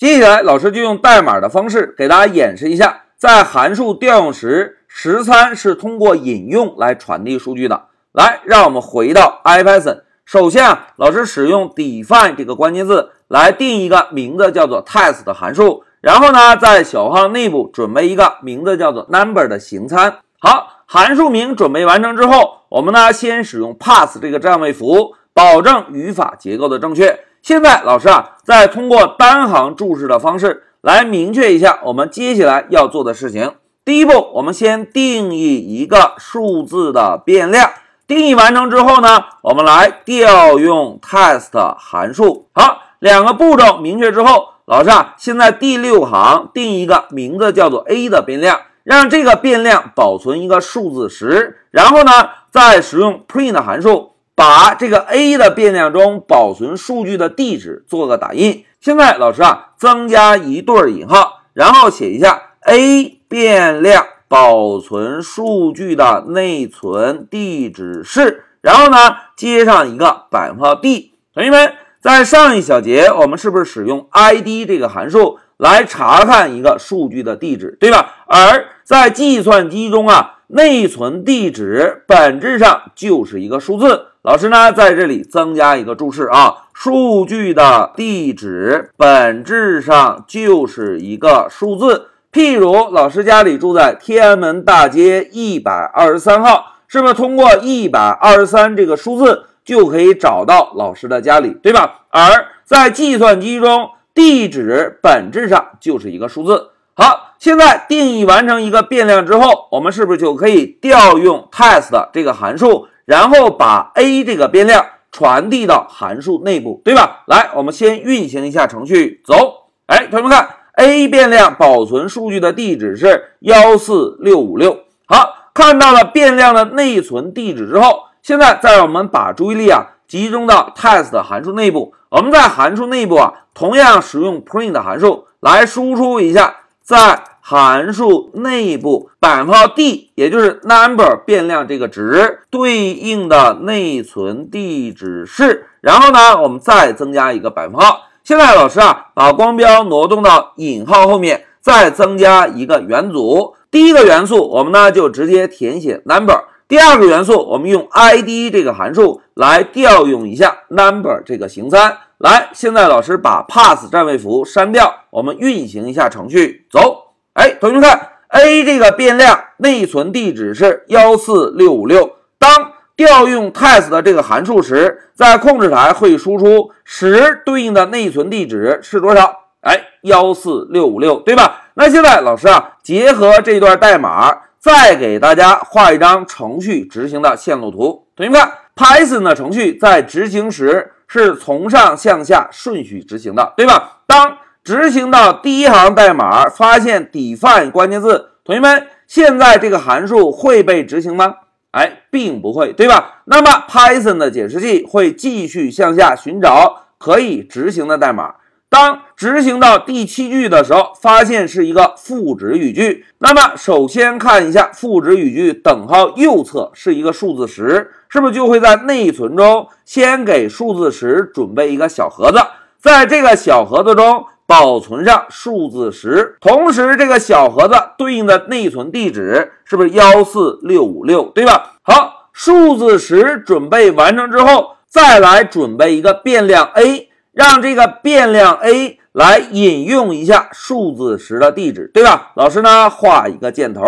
接下来，老师就用代码的方式给大家演示一下，在函数调用时，实参是通过引用来传递数据的。来，让我们回到 IPython。首先啊，老师使用 define 这个关键字来定一个名字叫做 test 的函数，然后呢，在小号内部准备一个名字叫做 number 的形参。好，函数名准备完成之后，我们呢先使用 pass 这个占位符，保证语法结构的正确。现在老师啊，再通过单行注释的方式来明确一下我们接下来要做的事情。第一步，我们先定义一个数字的变量。定义完成之后呢，我们来调用 test 函数。好，两个步骤明确之后，老师啊，现在第六行定一个名字叫做 a 的变量，让这个变量保存一个数字十，然后呢，再使用 print 函数把这个 a 的变量中保存数据的地址做个打印。现在老师啊，增加一对引号，然后写一下 a 变量。保存数据的内存地址是，然后呢，接上一个百分号 d。同学们，在上一小节我们是不是使用 id 这个函数来查看一个数据的地址，对吧？而在计算机中啊，内存地址本质上就是一个数字。老师呢，在这里增加一个注释啊，数据的地址本质上就是一个数字。譬如老师家里住在天安门大街一百二十三号，是不是通过一百二十三这个数字就可以找到老师的家里，对吧？而在计算机中，地址本质上就是一个数字。好，现在定义完成一个变量之后，我们是不是就可以调用 test 这个函数，然后把 a 这个变量传递到函数内部，对吧？来，我们先运行一下程序，走。哎，同学们看。a 变量保存数据的地址是幺四六五六。好，看到了变量的内存地址之后，现在再让我们把注意力啊集中到 test 函数内部。我们在函数内部啊，同样使用 print 函数来输出一下，在函数内部百分号 d，也就是 number 变量这个值对应的内存地址是。然后呢，我们再增加一个百分号。现在老师啊，把光标挪动到引号后面，再增加一个元组。第一个元素我们呢就直接填写 number。第二个元素我们用 id 这个函数来调用一下 number 这个形参。来，现在老师把 pass 站位符删掉，我们运行一下程序，走。哎，同学们看，a 这个变量内存地址是幺四六五六。当调用 test 的这个函数时，在控制台会输出十对应的内存地址是多少？哎，幺四六五六，对吧？那现在老师啊，结合这段代码，再给大家画一张程序执行的线路图。同学们看，Python 的程序在执行时是从上向下顺序执行的，对吧？当执行到第一行代码，发现 define 关键字，同学们，现在这个函数会被执行吗？哎，并不会，对吧？那么 Python 的解释器会继续向下寻找可以执行的代码。当执行到第七句的时候，发现是一个赋值语句。那么首先看一下赋值语句等号右侧是一个数字十，是不是就会在内存中先给数字十准备一个小盒子，在这个小盒子中。保存上数字十，同时这个小盒子对应的内存地址是不是幺四六五六，对吧？好，数字十准备完成之后，再来准备一个变量 a，让这个变量 a 来引用一下数字十的地址，对吧？老师呢画一个箭头。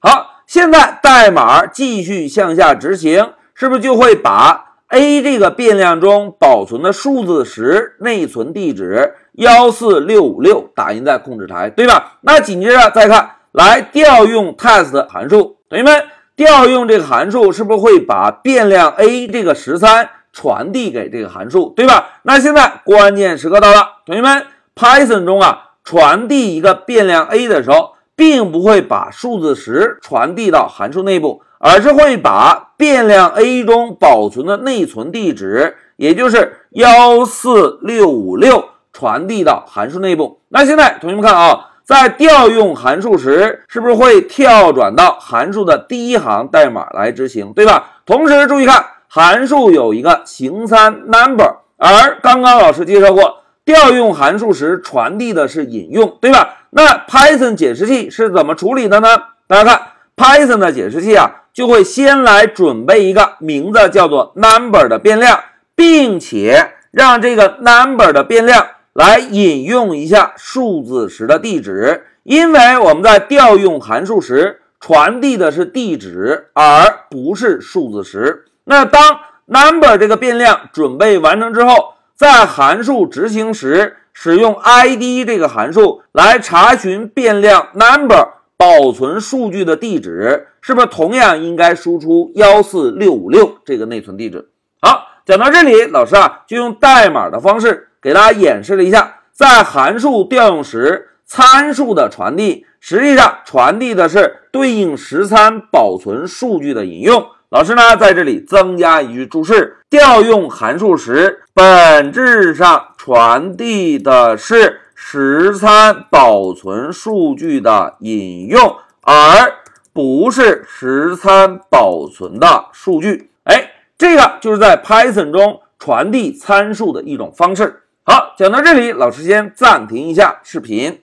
好，现在代码继续向下执行，是不是就会把？a 这个变量中保存的数字十内存地址幺四六五六打印在控制台，对吧？那紧接着再看，来调用 test 函数，同学们调用这个函数是不是会把变量 a 这个十三传递给这个函数，对吧？那现在关键时刻到了，同学们，Python 中啊传递一个变量 a 的时候，并不会把数字十传递到函数内部。而是会把变量 a 中保存的内存地址，也就是幺四六五六传递到函数内部。那现在同学们看啊，在调用函数时，是不是会跳转到函数的第一行代码来执行，对吧？同时注意看，函数有一个形参 number，而刚刚老师介绍过调用函数时传递的是引用，对吧？那 Python 解释器是怎么处理的呢？大家看 Python 的解释器啊，就会先来准备一个名字叫做 number 的变量，并且让这个 number 的变量来引用一下数字时的地址，因为我们在调用函数时传递的是地址，而不是数字时。那当 number 这个变量准备完成之后，在函数执行时，使用 id 这个函数来查询变量 number 保存数据的地址，是不是同样应该输出幺四六五六这个内存地址？好，讲到这里，老师啊就用代码的方式给大家演示了一下，在函数调用时参数的传递，实际上传递的是对应实参保存数据的引用。老师呢，在这里增加一句注释：调用函数时，本质上传递的是实参保存数据的引用，而不是实参保存的数据。哎，这个就是在 Python 中传递参数的一种方式。好，讲到这里，老师先暂停一下视频。